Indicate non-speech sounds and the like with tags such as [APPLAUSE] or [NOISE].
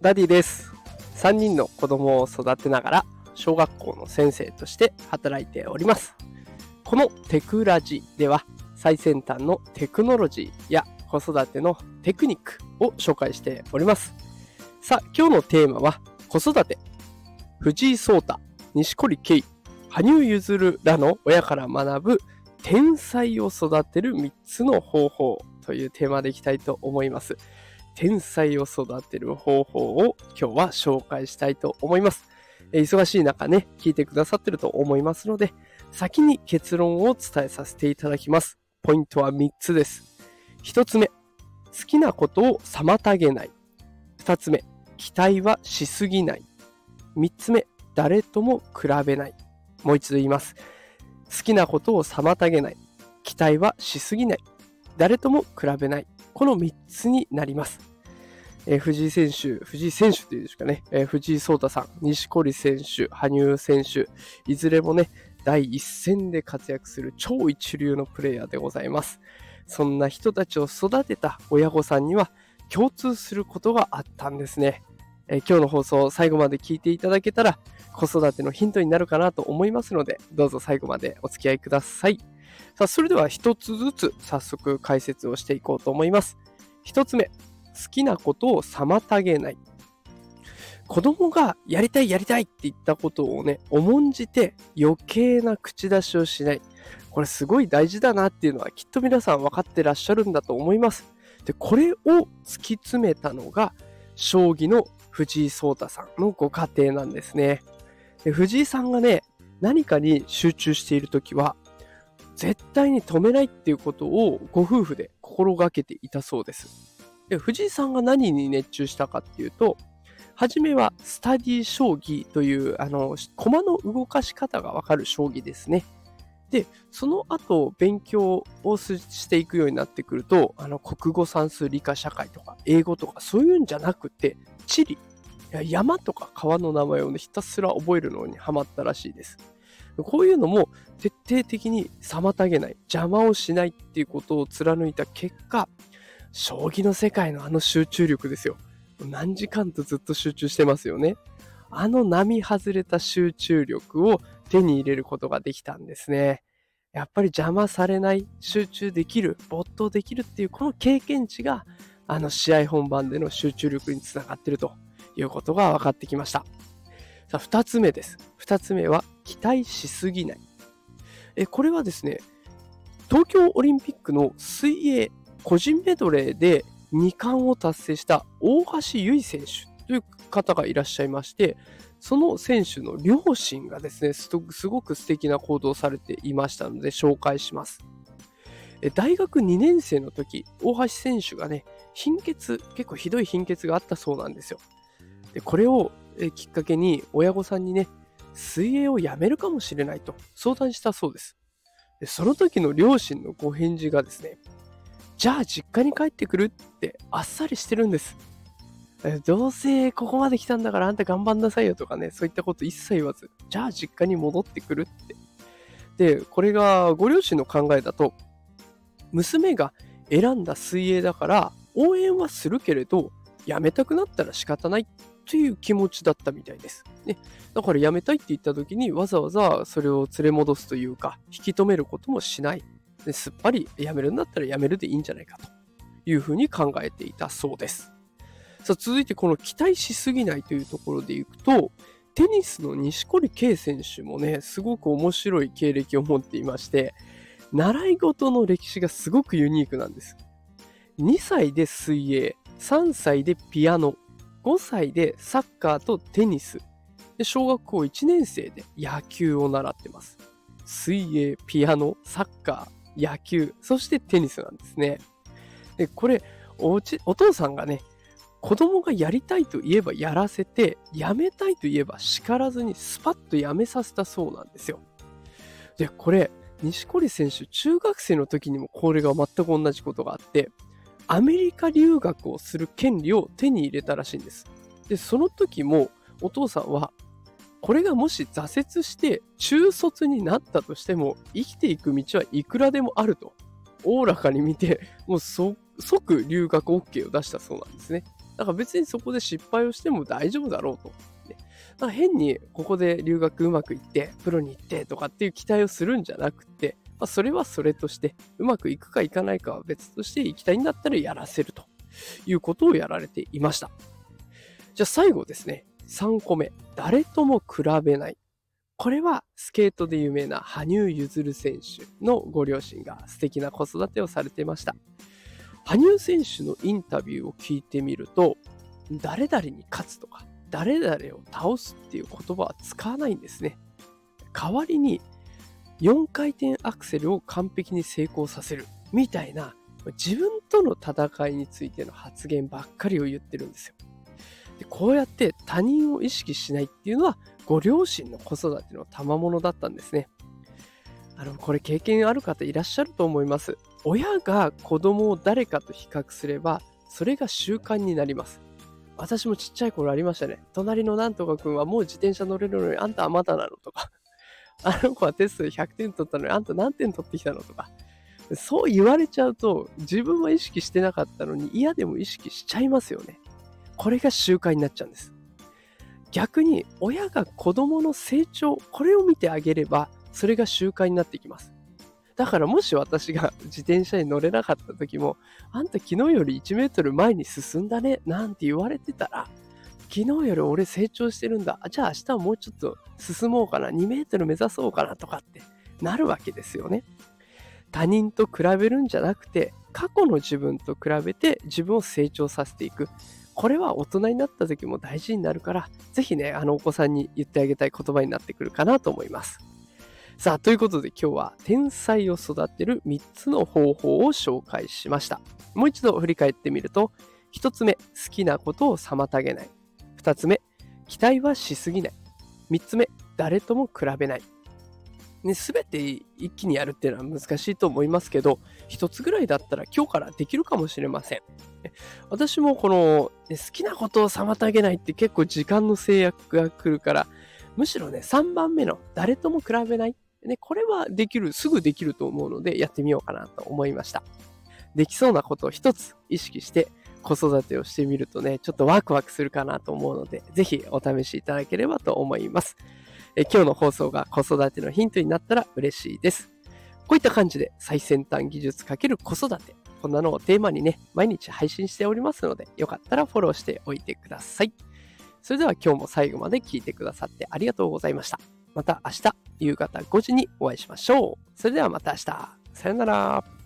ダディです。3人の子供を育てながら小学校の先生として働いております。このテクラジでは最先端のテクノロジーや子育てのテクニックを紹介しております。さあ今日のテーマは子育て。藤井聡太錦織圭羽生結弦らの親から学ぶ天才を育てる3つの方法というテーマでいきたいと思います。天才を育てる方法を今日は紹介したいと思います。忙しい中ね、聞いてくださってると思いますので、先に結論を伝えさせていただきます。ポイントは3つです。1つ目、好きなことを妨げない。2つ目、期待はしすぎない。3つ目、誰とも比べない。もう一度言います。好きなことを妨げない。期待はしすぎない。誰とも比べない。この3つになります。えー、藤井選手、藤井選手っていうんですかね、えー、藤井聡太さん、錦織選手、羽生選手、いずれもね、第一線で活躍する超一流のプレイヤーでございます。そんな人たちを育てた親御さんには共通することがあったんですね。えー、今日の放送最後まで聞いていただけたら子育てのヒントになるかなと思いますので、どうぞ最後までお付き合いください。さあ、それでは一つずつ早速解説をしていこうと思います。一つ目、好きなことを妨げない。子供がやりたいやりたいって言ったことをね、重んじて余計な口出しをしない。これすごい大事だなっていうのはきっと皆さん分かってらっしゃるんだと思います。で、これを突き詰めたのが、将棋の藤井聡太さんのご家庭なんですね。で藤井さんがね、何かに集中しているときは、絶対に止めないっていうことをご夫婦で心がけていたそうです。で藤井さんが何に熱中したかっていうと、初めはスタディ将棋という、あの、駒の動かし方がわかる将棋ですね。で、その後、勉強をしていくようになってくると、あの、国語算数理科社会とか、英語とか、そういうんじゃなくて、地理、山とか川の名前を、ひたすら覚えるのにハマったらしいです。こういうのも徹底的に妨げない、邪魔をしないっていうことを貫いた結果、将棋の世界のあの集中力ですよ。何時間とずっと集中してますよね。あの並外れた集中力を手に入れることができたんですね。やっぱり邪魔されない、集中できる、没頭できるっていうこの経験値が、あの試合本番での集中力につながってるということが分かってきました。さあ、二つ目です。二つ目は、期待しすぎない。え、これはですね、東京オリンピックの水泳個人メドレーで2冠を達成した大橋悠依選手という方がいらっしゃいまして、その選手の両親がですね、すごく素敵な行動をされていましたので紹介します。大学2年生の時、大橋選手がね、貧血、結構ひどい貧血があったそうなんですよ。でこれをきっかけに親御さんにね、水泳をやめるかもしれないと相談したそうです。でその時の両親のご返事がですね、じゃあ実家に帰ってくるってあっさりしてるんです。どうせここまで来たんだからあんた頑張んなさいよとかね、そういったこと一切言わず、じゃあ実家に戻ってくるって。で、これがご両親の考えだと、娘が選んだ水泳だから応援はするけれど、やめたくなったら仕方ないという気持ちだったみたいです。ね、だからやめたいって言った時にわざわざそれを連れ戻すというか引き止めることもしないですっぱりやめるんだったらやめるでいいんじゃないかというふうに考えていたそうです。さあ続いてこの期待しすぎないというところでいくとテニスの錦織圭選手もねすごく面白い経歴を持っていまして習い事の歴史がすごくユニークなんです。2歳で水泳3歳でピアノ5歳でサッカーとテニス。で小学校1年生で野球を習ってます。水泳ピアノサッカー野球そしてテニスなんですね。でこれおお父さんがね子供がやりたいと言えばやらせてやめたいと言えば叱らずにスパッとやめさせたそうなんですよ。でこれ錦織選手中学生の時にもこれが全く同じことがあってアメリカ留学をする権利を手に入れたらしいんです。で、その時もお父さんは、これがもし挫折して中卒になったとしても生きていく道はいくらでもあると、おおらかに見て、もう即留学 OK を出したそうなんですね。だから別にそこで失敗をしても大丈夫だろうと。だから変にここで留学うまくいって、プロに行ってとかっていう期待をするんじゃなくて、まあ、それはそれとして、うまくいくかいかないかは別として行きたいんだったらやらせるということをやられていました。じゃあ最後ですね、3個目、誰とも比べない。これはスケートで有名な羽生結弦選手のご両親が素敵な子育てをされていました。羽生選手のインタビューを聞いてみると、誰々に勝つとか、誰々を倒すっていう言葉は使わないんですね。代わりに、4回転アクセルを完璧に成功させるみたいな自分との戦いについての発言ばっかりを言ってるんですよ。でこうやって他人を意識しないっていうのはご両親の子育ての賜物だったんですね。あのこれ経験ある方いらっしゃると思います。親が子供を誰かと比較すればそれが習慣になります。私もちっちゃい頃ありましたね。隣のなんとかくんはもう自転車乗れるのにあんたはまだなのとか。あの子はテストで100点取ったのにあんた何点取ってきたのとか。そう言われちゃうと自分は意識してなかったのに嫌でも意識しちゃいますよね。これが習慣になっちゃうんです。逆に親が子供の成長、これを見てあげれば、それが習慣になってきます。だからもし私が [LAUGHS] 自転車に乗れなかった時も、あんた昨日より1メートル前に進んだね、なんて言われてたら、昨日より俺成長してるんだ。じゃあ明日はもうちょっと進もうかな。2メートル目指そうかなとかってなるわけですよね。他人と比べるんじゃなくて、過去の自分と比べて自分を成長させていく。これは大人になった時も大事になるから、ぜひね、あのお子さんに言ってあげたい言葉になってくるかなと思います。さあ、ということで今日は天才を育てる3つの方法を紹介しました。もう一度振り返ってみると、1つ目、好きなことを妨げない。2つ目、期待はしすぎない。3つ目、誰とも比べない。ね、全て一気にやるっていうのは難しいと思いますけど、一つぐらいだったら今日からできるかもしれません。私もこの、好きなことを妨げないって結構時間の制約が来るから、むしろね、3番目の誰とも比べない。ね、これはできる、すぐできると思うのでやってみようかなと思いました。できそうなことを一つ意識して子育てをしてみるとね、ちょっとワクワクするかなと思うので、ぜひお試しいただければと思います。え今日の放送が子育てのヒントになったら嬉しいです。こういった感じで最先端技術×子育て、こんなのをテーマにね、毎日配信しておりますので、よかったらフォローしておいてください。それでは今日も最後まで聞いてくださってありがとうございました。また明日夕方5時にお会いしましょう。それではまた明日。さよなら。